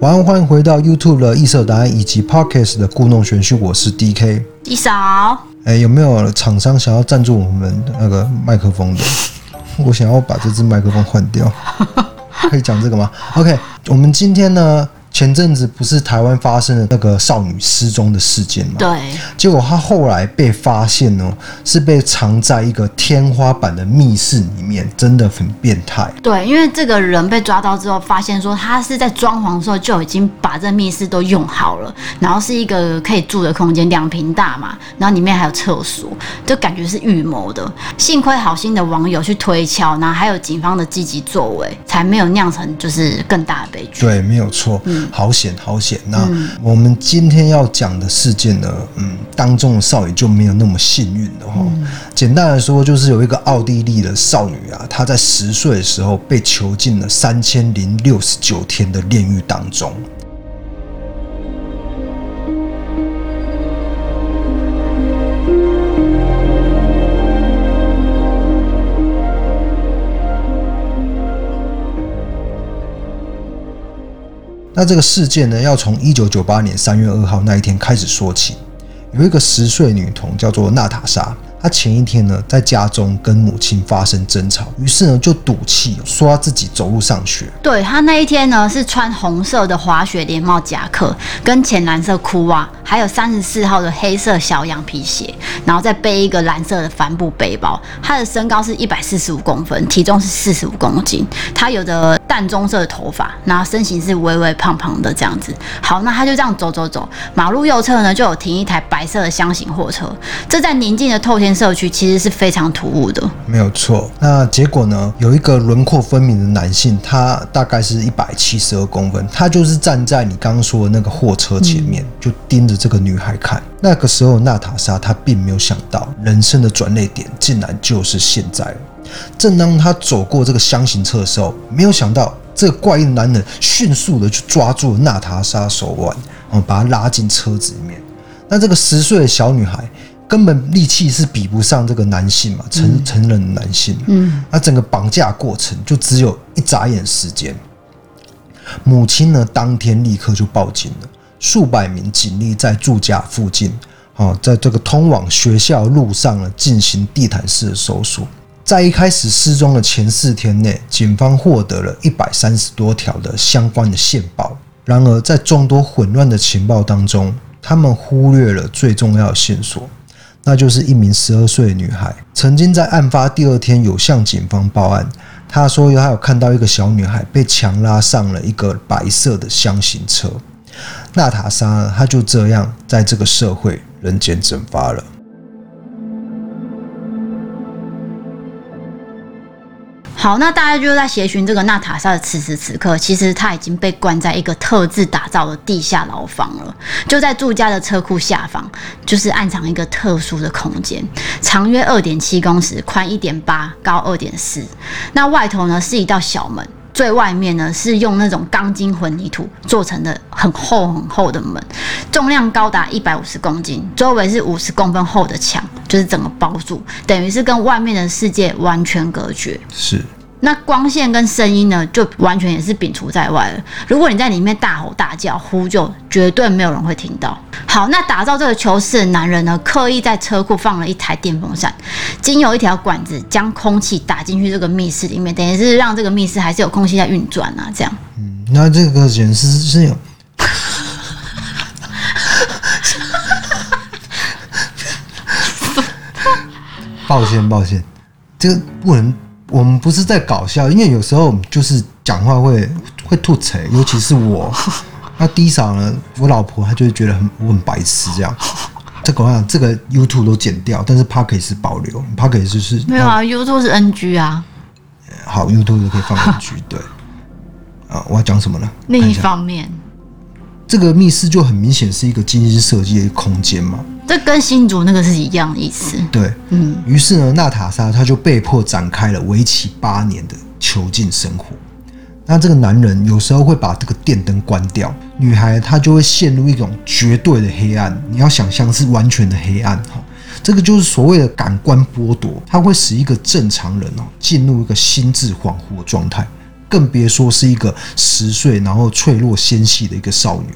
晚安，欢迎回到 YouTube 的异色答案以及 Podcast 的故弄玄虚，我是 DK。一嫂，哎，有没有厂商想要赞助我们那个麦克风的？我想要把这支麦克风换掉，可以讲这个吗？OK，我们今天呢？前阵子不是台湾发生了那个少女失踪的事件吗？对，结果她后来被发现呢，是被藏在一个天花板的密室里面，真的很变态。对，因为这个人被抓到之后，发现说他是在装潢的时候就已经把这密室都用好了，然后是一个可以住的空间，两平大嘛，然后里面还有厕所，就感觉是预谋的。幸亏好心的网友去推敲，然后还有警方的积极作为，才没有酿成就是更大的悲剧。对，没有错。嗯。好险，好险！那我们今天要讲的事件呢，嗯，当中的少女就没有那么幸运了哈。简单来说，就是有一个奥地利的少女啊，她在十岁的时候被囚禁了三千零六十九天的炼狱当中。那这个事件呢，要从一九九八年三月二号那一天开始说起。有一个十岁女童叫做娜塔莎。她前一天呢，在家中跟母亲发生争吵，于是呢就赌气说她自己走路上学。对，她那一天呢是穿红色的滑雪连帽夹克，跟浅蓝色裤袜，还有三十四号的黑色小羊皮鞋，然后再背一个蓝色的帆布背包。他的身高是一百四十五公分，体重是四十五公斤。他有着淡棕色的头发，然后身形是微微胖胖的这样子。好，那他就这样走走走，马路右侧呢就有停一台白色的箱型货车。这在宁静的透天社区其实是非常突兀的，没有错。那结果呢？有一个轮廓分明的男性，他大概是一百七十二公分，他就是站在你刚刚说的那个货车前面，嗯、就盯着这个女孩看。那个时候，娜塔莎她并没有想到，人生的转捩点竟然就是现在。正当她走过这个箱型车的时候，没有想到这个怪异的男人迅速的去抓住了娜塔莎手腕，然后把她拉进车子里面。那这个十岁的小女孩。根本力气是比不上这个男性嘛，成成人的男性。嗯，那整个绑架过程就只有一眨眼时间。母亲呢，当天立刻就报警了。数百名警力在住家附近，啊，在这个通往学校路上呢，进行地毯式的搜索。在一开始失踪的前四天内，警方获得了一百三十多条的相关的线报。然而，在众多混乱的情报当中，他们忽略了最重要的线索。那就是一名十二岁的女孩，曾经在案发第二天有向警方报案。她说，她有看到一个小女孩被强拉上了一个白色的厢型车。娜塔莎，她就这样在这个社会人间蒸发了。好，那大家就在协寻这个娜塔莎的此时此刻，其实她已经被关在一个特制打造的地下牢房了，就在住家的车库下方，就是暗藏一个特殊的空间，长约二点七公尺，宽一点八，高二点四。那外头呢是一道小门，最外面呢是用那种钢筋混凝土做成的很厚很厚的门，重量高达一百五十公斤，周围是五十公分厚的墙，就是整个包住，等于是跟外面的世界完全隔绝。是。那光线跟声音呢，就完全也是摒除在外了。如果你在里面大吼大叫、呼救，绝对没有人会听到。好，那打造这个囚室的男人呢，刻意在车库放了一台电风扇，经由一条管子将空气打进去这个密室里面，等于是让这个密室还是有空气在运转啊。这样，嗯，那这个显示是有，抱歉抱歉，这个不能。我们不是在搞笑，因为有时候就是讲话会会吐槽，尤其是我。那 D 嫂呢，我老婆她就会觉得很我很白痴这样。这个我想这个 YouTube 都剪掉，但是 Podcast 是保留，Podcast 就是没有啊，YouTube 是 NG 啊。好，YouTube 就可以放 NG。对。啊，我要讲什么呢？另一方面，这个密室就很明显是一个精心设计的空间嘛。这跟新竹那个是一样的意思。对，嗯。于是呢，娜塔莎她就被迫展开了为期八年的囚禁生活。那这个男人有时候会把这个电灯关掉，女孩她就会陷入一种绝对的黑暗。你要想象是完全的黑暗哈。这个就是所谓的感官剥夺，它会使一个正常人哦进入一个心智恍惚的状态，更别说是一个十岁然后脆弱纤细的一个少女。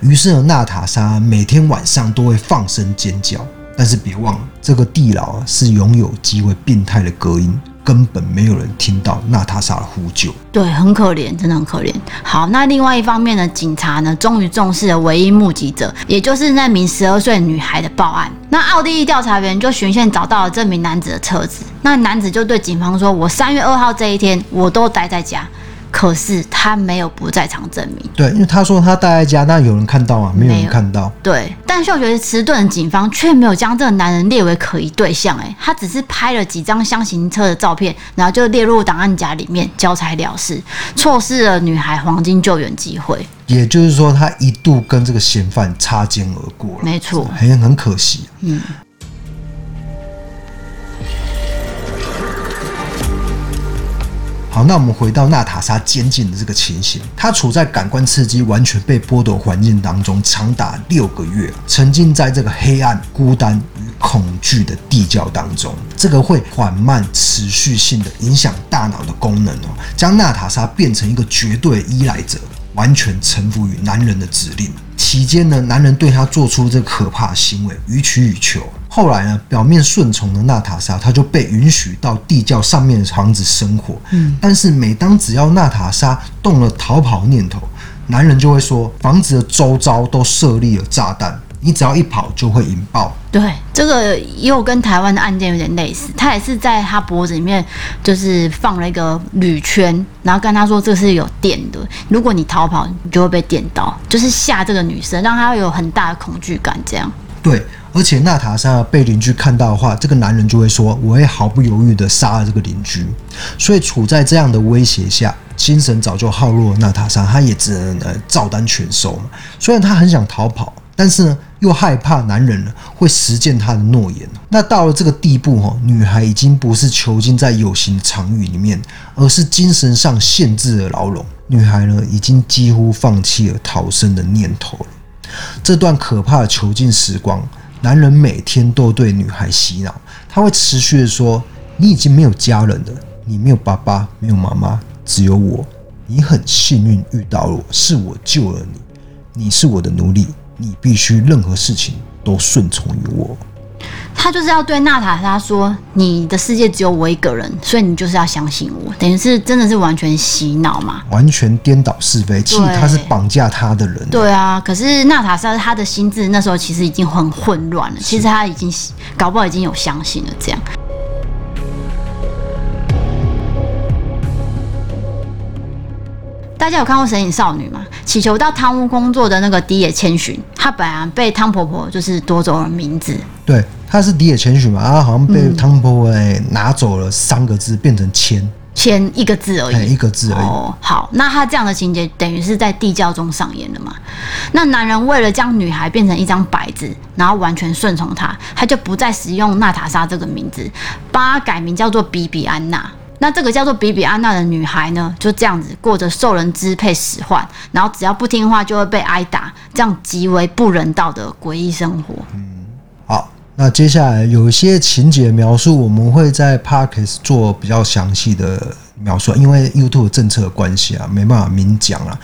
于是呢，娜塔莎每天晚上都会放声尖叫，但是别忘了，这个地牢是拥有极为变态的隔音。根本没有人听到娜塔莎的呼救，对，很可怜，真的很可怜。好，那另外一方面呢，警察呢，终于重视了唯一目击者，也就是那名十二岁女孩的报案。那奥地利调查员就循线找到了这名男子的车子，那男子就对警方说：“我三月二号这一天，我都待在家。”可是他没有不在场证明。对，因为他说他待在家，那有人看到吗？没有人看到。对，但嗅觉迟钝的警方却没有将这个男人列为可疑对象。哎，他只是拍了几张箱型车的照片，然后就列入档案夹里面，交差了事，错失了女孩黄金救援机会。也就是说，他一度跟这个嫌犯擦肩而过了。没错，很很可惜。嗯。好，那我们回到娜塔莎监禁的这个情形，她处在感官刺激完全被剥夺环境当中，长达六个月，沉浸在这个黑暗、孤单恐惧的地窖当中，这个会缓慢、持续性的影响大脑的功能哦，将娜塔莎变成一个绝对依赖者，完全臣服于男人的指令。期间呢，男人对她做出这可怕的行为，予取予求。后来呢，表面顺从的娜塔莎，她就被允许到地窖上面的房子生活。嗯，但是每当只要娜塔莎动了逃跑念头，男人就会说，房子的周遭都设立了炸弹，你只要一跑就会引爆。对，这个又跟台湾的案件有点类似，他也是在他脖子里面就是放了一个铝圈，然后跟他说这是有电的，如果你逃跑，你就会被电到，就是吓这个女生，让她有很大的恐惧感，这样。对。而且娜塔莎被邻居看到的话，这个男人就会说：“我会毫不犹豫地杀了这个邻居。”所以处在这样的威胁下，精神早就耗弱的娜塔莎，她也只能呃照单全收嘛。虽然她很想逃跑，但是呢又害怕男人呢会实践他的诺言。那到了这个地步哈，女孩已经不是囚禁在有形的场域里面，而是精神上限制的牢笼。女孩呢已经几乎放弃了逃生的念头了。这段可怕的囚禁时光。男人每天都对女孩洗脑，他会持续的说：“你已经没有家人了，你没有爸爸，没有妈妈，只有我。你很幸运遇到了我，是我救了你，你是我的奴隶，你必须任何事情都顺从于我。”他就是要对娜塔莎说：“你的世界只有我一个人，所以你就是要相信我。”等于是真的是完全洗脑嘛？完全颠倒是非，其实他是绑架他的人。对啊，可是娜塔莎他的心智那时候其实已经很混乱了，其实他已经搞不好已经有相信了这样。大家有看过《神隐少女》吗？祈求到汤屋工作的那个迪野千寻，她本来被汤婆婆就是夺走了名字。对，她是迪野千寻嘛，她好像被汤婆婆拿走了三个字，变成千千一个字而已，一个字而已。哦，好，那她这样的情节等于是在地窖中上演的嘛？那男人为了将女孩变成一张白纸，然后完全顺从她，他就不再使用娜塔莎这个名字，帮她改名叫做比比安娜。那这个叫做比比安娜的女孩呢，就这样子过着受人支配、使唤，然后只要不听话就会被挨打，这样极为不人道的诡异生活。嗯，好，那接下来有一些情节描述，我们会在 Podcast 做比较详细的描述，因为 YouTube 政策的关系啊，没办法明讲了。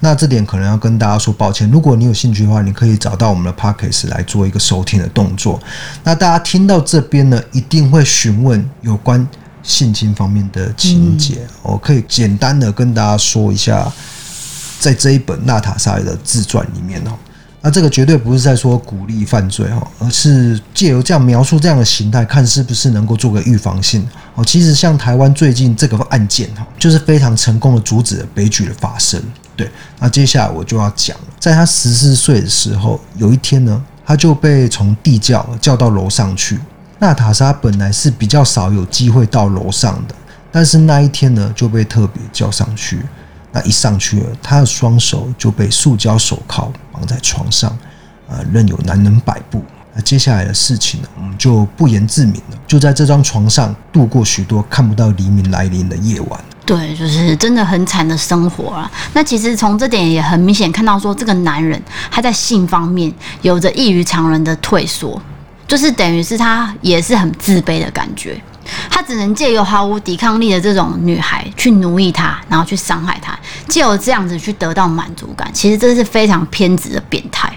那这点可能要跟大家说抱歉。如果你有兴趣的话，你可以找到我们的 Podcast 来做一个收听的动作。那大家听到这边呢，一定会询问有关。性侵方面的情节，我可以简单的跟大家说一下，在这一本娜塔莎的自传里面哦，那这个绝对不是在说鼓励犯罪哈，而是借由这样描述这样的形态，看是不是能够做个预防性哦。其实像台湾最近这个案件哈，就是非常成功的阻止了悲剧的发生。对，那接下来我就要讲了，在他十四岁的时候，有一天呢，他就被从地窖叫到楼上去。娜塔莎本来是比较少有机会到楼上的，但是那一天呢，就被特别叫上去。那一上去了，她的双手就被塑胶手铐绑在床上，呃，任由男人摆布。那接下来的事情呢，我们就不言自明了。就在这张床上度过许多看不到黎明来临的夜晚。对，就是真的很惨的生活啊。那其实从这点也很明显看到，说这个男人他在性方面有着异于常人的退缩。就是等于是他也是很自卑的感觉。他只能借由毫无抵抗力的这种女孩去奴役他，然后去伤害他，借由这样子去得到满足感。其实这是非常偏执的变态。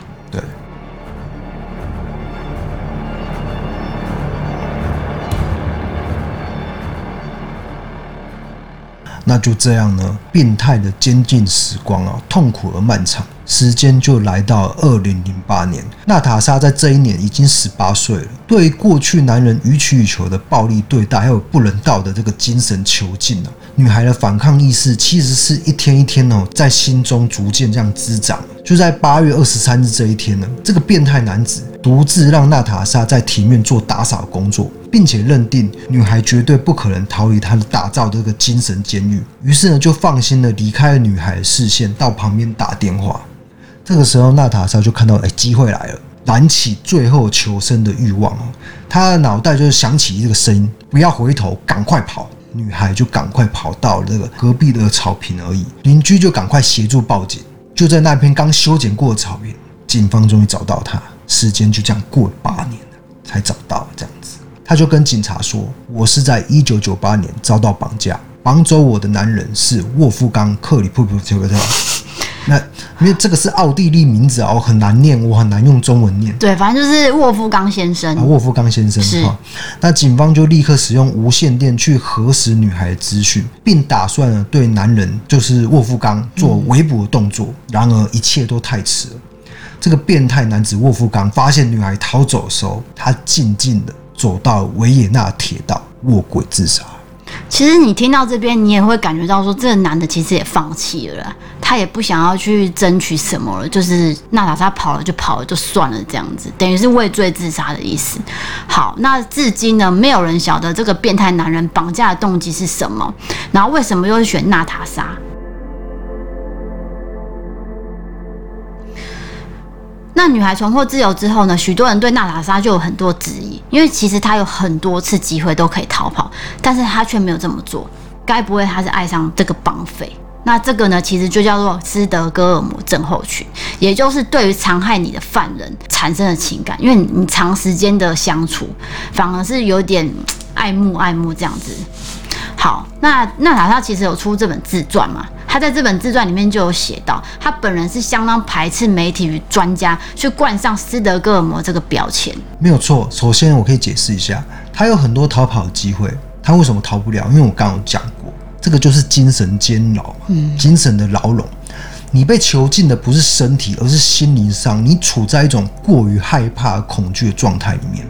那就这样呢？变态的监禁时光啊，痛苦而漫长。时间就来到二零零八年，娜塔莎在这一年已经十八岁了。对于过去男人予取予求的暴力对待，还有不人道的这个精神囚禁呢，女孩的反抗意识其实是一天一天哦，在心中逐渐这样滋长。就在八月二十三日这一天呢，这个变态男子独自让娜塔莎在庭院做打扫工作，并且认定女孩绝对不可能逃离他打造的这个精神监狱，于是呢，就放心的离开了女孩的视线，到旁边打电话。这个时候，娜塔莎就看到，哎，机会来了，燃起最后求生的欲望哦。她的脑袋就是响起这个声音：不要回头，赶快跑！女孩就赶快跑到了这个隔壁的草坪而已。邻居就赶快协助报警。就在那片刚修剪过的草坪，警方终于找到她。时间就这样过了八年了，才找到。他就跟警察说：“我是在一九九八年遭到绑架，绑走我的男人是沃夫冈·克里普普特特。”那因为这个是奥地利名字哦，很难念，我很难用中文念。对，反正就是沃夫冈先生。啊，沃夫冈先生哈。那警方就立刻使用无线电去核实女孩的资讯，并打算对男人就是沃夫冈做围捕的动作。然而一切都太迟了。这个变态男子沃夫冈发现女孩逃走的时候，他静静的走到维也纳铁道卧轨自杀。其实你听到这边，你也会感觉到说，这个男的其实也放弃了，他也不想要去争取什么了，就是娜塔莎跑了就跑了就算了，这样子等于是畏罪自杀的意思。好，那至今呢，没有人晓得这个变态男人绑架的动机是什么，然后为什么又是选娜塔莎？那女孩重获自由之后呢？许多人对娜塔莎就有很多质疑，因为其实她有很多次机会都可以逃跑，但是她却没有这么做。该不会她是爱上这个绑匪？那这个呢，其实就叫做斯德哥尔摩症候群，也就是对于残害你的犯人产生的情感，因为你长时间的相处，反而是有点爱慕爱慕这样子。好，那娜塔莎其实有出这本自传嘛？他在这本自传里面就有写到，他本人是相当排斥媒体与专家去冠上斯德哥尔摩这个标签。没有错，首先我可以解释一下，他有很多逃跑的机会，他为什么逃不了？因为我刚刚有讲过，这个就是精神监牢，嗯，精神的牢笼。你被囚禁的不是身体，而是心灵上。你处在一种过于害怕、恐惧的状态里面，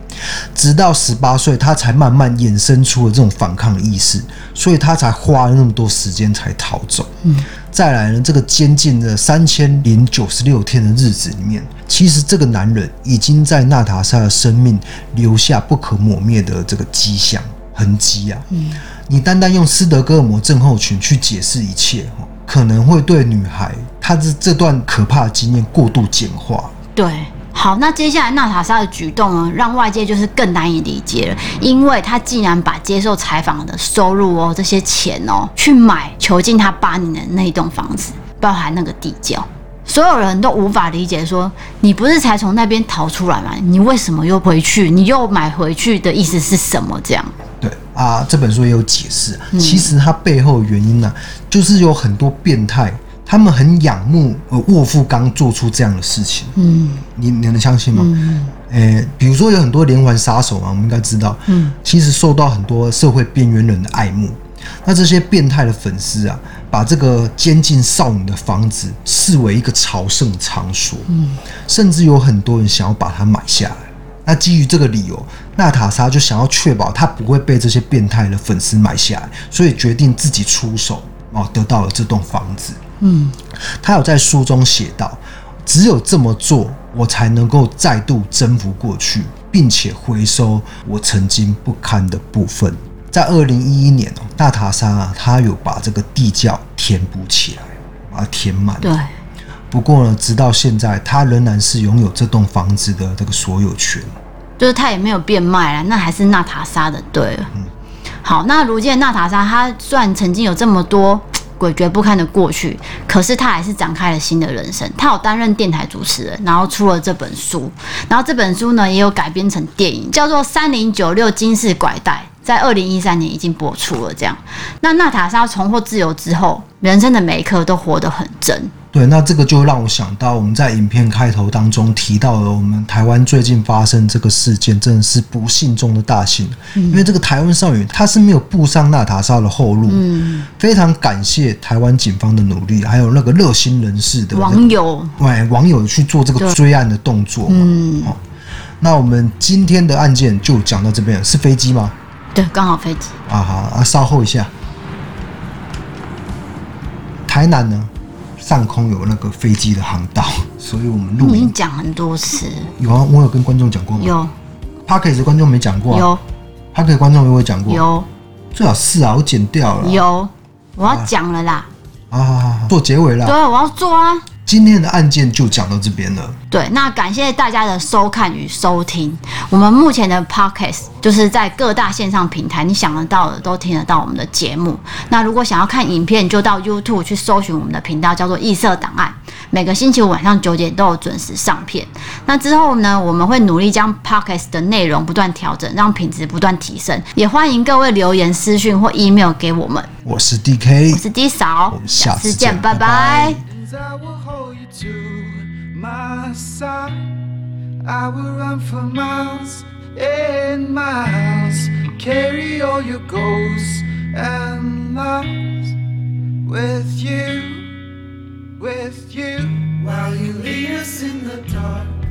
直到十八岁，他才慢慢衍生出了这种反抗的意识，所以他才花了那么多时间才逃走。嗯，再来呢，这个监禁的三千零九十六天的日子里面，其实这个男人已经在娜塔莎的生命留下不可磨灭的这个迹象痕迹啊。嗯，你单单用斯德哥尔摩症候群去解释一切，可能会对女孩她的这段可怕的经验过度简化。对，好，那接下来娜塔莎的举动呢，让外界就是更难以理解了，因为她竟然把接受采访的收入哦，这些钱哦，去买囚禁她八年的那一栋房子，包含那个地窖，所有人都无法理解说，你不是才从那边逃出来吗？你为什么又回去？你又买回去的意思是什么？这样？对啊，这本书也有解释。其实它背后的原因呢、啊，就是有很多变态，他们很仰慕呃沃夫冈做出这样的事情。嗯，你你能相信吗？嗯，诶，比如说有很多连环杀手啊，我们应该知道。嗯，其实受到很多社会边缘人的爱慕。那这些变态的粉丝啊，把这个监禁少女的房子视为一个朝圣场所。嗯，甚至有很多人想要把它买下来。那基于这个理由，娜塔莎就想要确保她不会被这些变态的粉丝买下来，所以决定自己出手哦，得到了这栋房子。嗯，他有在书中写道：“只有这么做，我才能够再度征服过去，并且回收我曾经不堪的部分。”在二零一一年哦，娜塔莎她有把这个地窖填补起来，把它填满。对。不过呢，直到现在，他仍然是拥有这栋房子的这个所有权，就是他也没有变卖了，那还是娜塔莎的，对了。嗯，好，那如今的娜塔莎，她虽然曾经有这么多诡谲不堪的过去，可是他还是展开了新的人生。他有担任电台主持人，然后出了这本书，然后这本书呢也有改编成电影，叫做《三零九六金氏拐带》，在二零一三年已经播出了。这样，那娜塔莎重获自由之后，人生的每一刻都活得很真。对，那这个就让我想到，我们在影片开头当中提到了我们台湾最近发生这个事件，真的是不幸中的大幸。嗯、因为这个台湾少女她是没有步上娜塔莎的后路。嗯，非常感谢台湾警方的努力，还有那个热心人士的、那个、网友，对网友去做这个追案的动作。嗯，好，那我们今天的案件就讲到这边，是飞机吗？对，刚好飞机。啊好啊，稍后一下，台南呢？上空有那个飞机的航道，所以我们录音讲很多次。有啊，我有跟观众讲过吗？有。Podcast 观众没讲过、啊。有。Podcast 观众有没有讲过？有。最好是啊，我剪掉了。有，我要讲了啦。啊，好好好，做结尾啦。对，我要做啊。今天的案件就讲到这边了。对，那感谢大家的收看与收听。我们目前的 Podcast 就是在各大线上平台，你想得到的都听得到我们的节目。那如果想要看影片，就到 YouTube 去搜寻我们的频道，叫做异色档案。每个星期五晚上九点都有准时上片。那之后呢，我们会努力将 Podcast 的内容不断调整，让品质不断提升。也欢迎各位留言、私讯或 email 给我们。我是 DK，我是 D 嫂，我们下次见，to my side. I will run for miles and miles, carry all your goals and lies with you, with you, while you lead us in the dark.